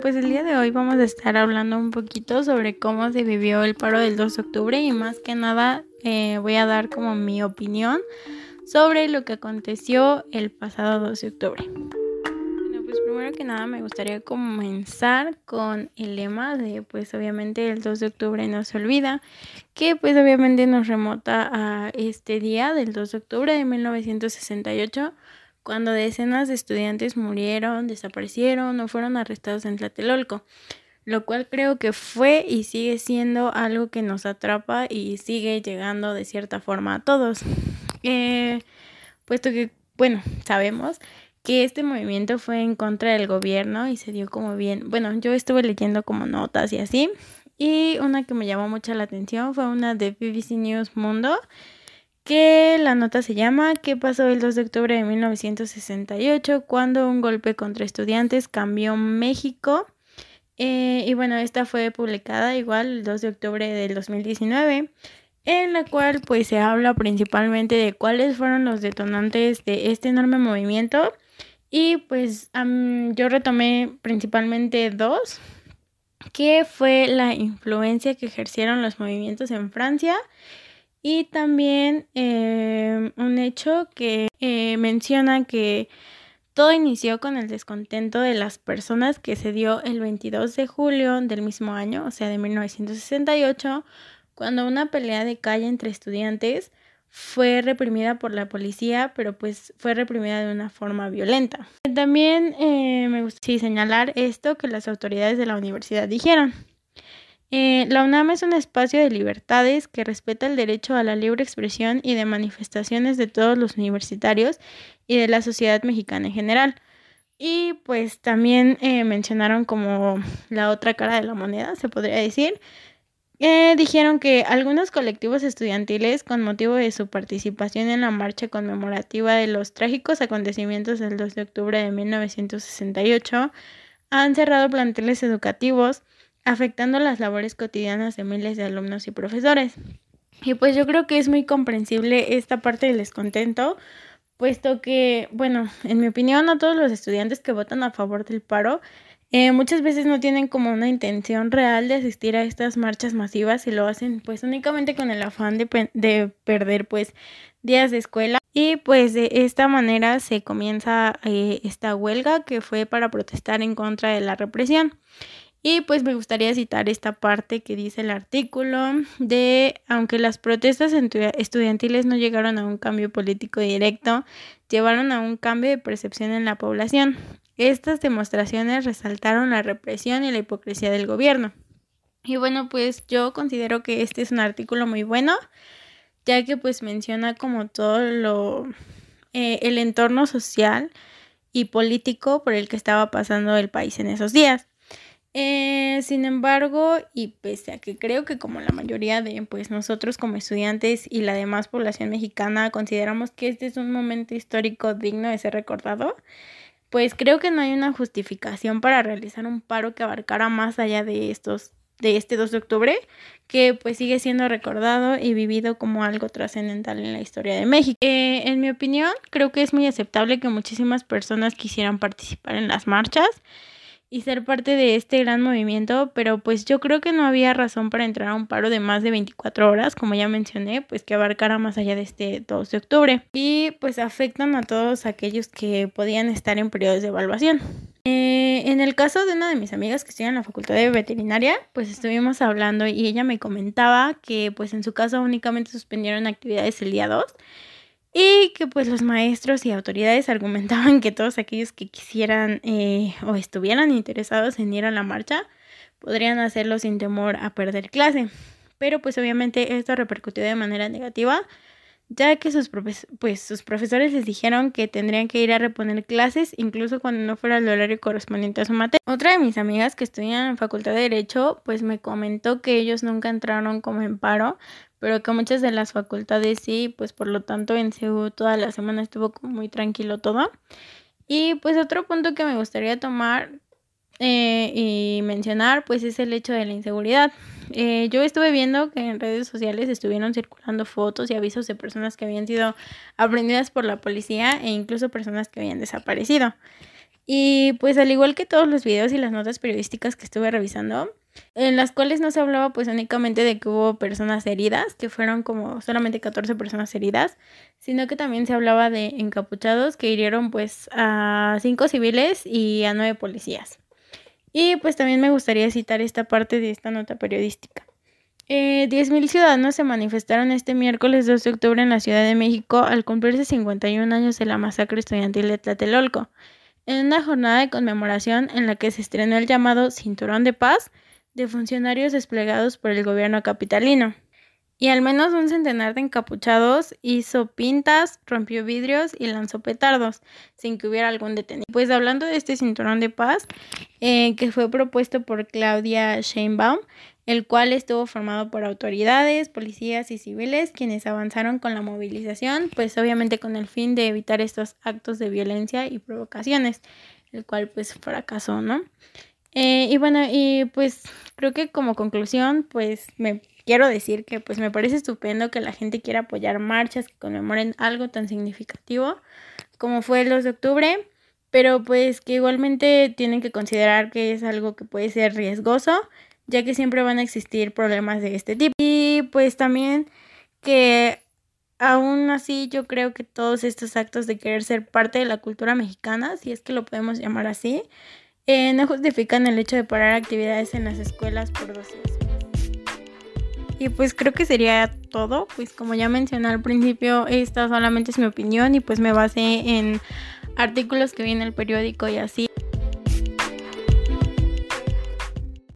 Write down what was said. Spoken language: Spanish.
pues el día de hoy vamos a estar hablando un poquito sobre cómo se vivió el paro del 2 de octubre y más que nada eh, voy a dar como mi opinión sobre lo que aconteció el pasado 2 de octubre. Bueno, pues primero que nada me gustaría comenzar con el lema de pues obviamente el 2 de octubre no se olvida, que pues obviamente nos remota a este día del 2 de octubre de 1968 cuando decenas de estudiantes murieron, desaparecieron o fueron arrestados en Tlatelolco, lo cual creo que fue y sigue siendo algo que nos atrapa y sigue llegando de cierta forma a todos. Eh, puesto que, bueno, sabemos que este movimiento fue en contra del gobierno y se dio como bien, bueno, yo estuve leyendo como notas y así, y una que me llamó mucho la atención fue una de BBC News Mundo, que la nota se llama ¿Qué pasó el 2 de octubre de 1968 cuando un golpe contra estudiantes cambió México? Eh, y bueno, esta fue publicada igual el 2 de octubre del 2019, en la cual pues se habla principalmente de cuáles fueron los detonantes de este enorme movimiento. Y pues yo retomé principalmente dos, que fue la influencia que ejercieron los movimientos en Francia y también eh, un hecho que eh, menciona que todo inició con el descontento de las personas que se dio el 22 de julio del mismo año, o sea, de 1968, cuando una pelea de calle entre estudiantes fue reprimida por la policía, pero pues fue reprimida de una forma violenta. También eh, me gustaría señalar esto que las autoridades de la universidad dijeron. Eh, la UNAM es un espacio de libertades que respeta el derecho a la libre expresión y de manifestaciones de todos los universitarios y de la sociedad mexicana en general. Y pues también eh, mencionaron como la otra cara de la moneda, se podría decir. Eh, dijeron que algunos colectivos estudiantiles, con motivo de su participación en la marcha conmemorativa de los trágicos acontecimientos del 2 de octubre de 1968, han cerrado planteles educativos, afectando las labores cotidianas de miles de alumnos y profesores. Y pues yo creo que es muy comprensible esta parte del descontento, puesto que, bueno, en mi opinión, a todos los estudiantes que votan a favor del paro, eh, muchas veces no tienen como una intención real de asistir a estas marchas masivas y lo hacen pues únicamente con el afán de, de perder pues días de escuela y pues de esta manera se comienza eh, esta huelga que fue para protestar en contra de la represión. Y pues me gustaría citar esta parte que dice el artículo de, aunque las protestas estudiantiles no llegaron a un cambio político directo, llevaron a un cambio de percepción en la población. Estas demostraciones resaltaron la represión y la hipocresía del gobierno. Y bueno, pues yo considero que este es un artículo muy bueno, ya que pues menciona como todo lo, eh, el entorno social y político por el que estaba pasando el país en esos días. Eh, sin embargo, y pese a que creo que como la mayoría de pues nosotros como estudiantes y la demás población mexicana consideramos que este es un momento histórico digno de ser recordado, pues creo que no hay una justificación para realizar un paro que abarcara más allá de estos de este 2 de octubre, que pues sigue siendo recordado y vivido como algo trascendental en la historia de México. Eh, en mi opinión, creo que es muy aceptable que muchísimas personas quisieran participar en las marchas y ser parte de este gran movimiento, pero pues yo creo que no había razón para entrar a un paro de más de 24 horas, como ya mencioné, pues que abarcara más allá de este 2 de octubre y pues afectan a todos aquellos que podían estar en periodos de evaluación. Eh, en el caso de una de mis amigas que estudia en la facultad de veterinaria, pues estuvimos hablando y ella me comentaba que pues en su caso únicamente suspendieron actividades el día 2 y que pues los maestros y autoridades argumentaban que todos aquellos que quisieran eh, o estuvieran interesados en ir a la marcha podrían hacerlo sin temor a perder clase. Pero pues obviamente esto repercutió de manera negativa, ya que sus, pues, sus profesores les dijeron que tendrían que ir a reponer clases incluso cuando no fuera el horario correspondiente a su materia. Otra de mis amigas que estudian en Facultad de Derecho pues me comentó que ellos nunca entraron como en paro, pero que muchas de las facultades sí, pues por lo tanto en CEU toda la semana estuvo muy tranquilo todo. Y pues otro punto que me gustaría tomar eh, y mencionar pues es el hecho de la inseguridad. Eh, yo estuve viendo que en redes sociales estuvieron circulando fotos y avisos de personas que habían sido aprendidas por la policía e incluso personas que habían desaparecido. Y pues al igual que todos los videos y las notas periodísticas que estuve revisando, en las cuales no se hablaba pues únicamente de que hubo personas heridas, que fueron como solamente 14 personas heridas, sino que también se hablaba de encapuchados que hirieron pues a 5 civiles y a 9 policías. Y pues también me gustaría citar esta parte de esta nota periodística. Eh, 10.000 ciudadanos se manifestaron este miércoles 2 de octubre en la Ciudad de México al cumplirse 51 años de la masacre estudiantil de Tlatelolco, en una jornada de conmemoración en la que se estrenó el llamado Cinturón de Paz de funcionarios desplegados por el gobierno capitalino. Y al menos un centenar de encapuchados hizo pintas, rompió vidrios y lanzó petardos, sin que hubiera algún detenido. Pues hablando de este cinturón de paz, eh, que fue propuesto por Claudia Sheinbaum, el cual estuvo formado por autoridades, policías y civiles, quienes avanzaron con la movilización, pues obviamente con el fin de evitar estos actos de violencia y provocaciones, el cual pues fracasó, ¿no? Eh, y bueno, y pues creo que como conclusión, pues me quiero decir que pues me parece estupendo que la gente quiera apoyar marchas que conmemoren algo tan significativo como fue el 2 de octubre, pero pues que igualmente tienen que considerar que es algo que puede ser riesgoso, ya que siempre van a existir problemas de este tipo. Y pues también que aún así yo creo que todos estos actos de querer ser parte de la cultura mexicana, si es que lo podemos llamar así, eh, no justifican el hecho de parar actividades en las escuelas por dos días. Y pues creo que sería todo, pues como ya mencioné al principio, esta solamente es mi opinión y pues me basé en artículos que vi en el periódico y así.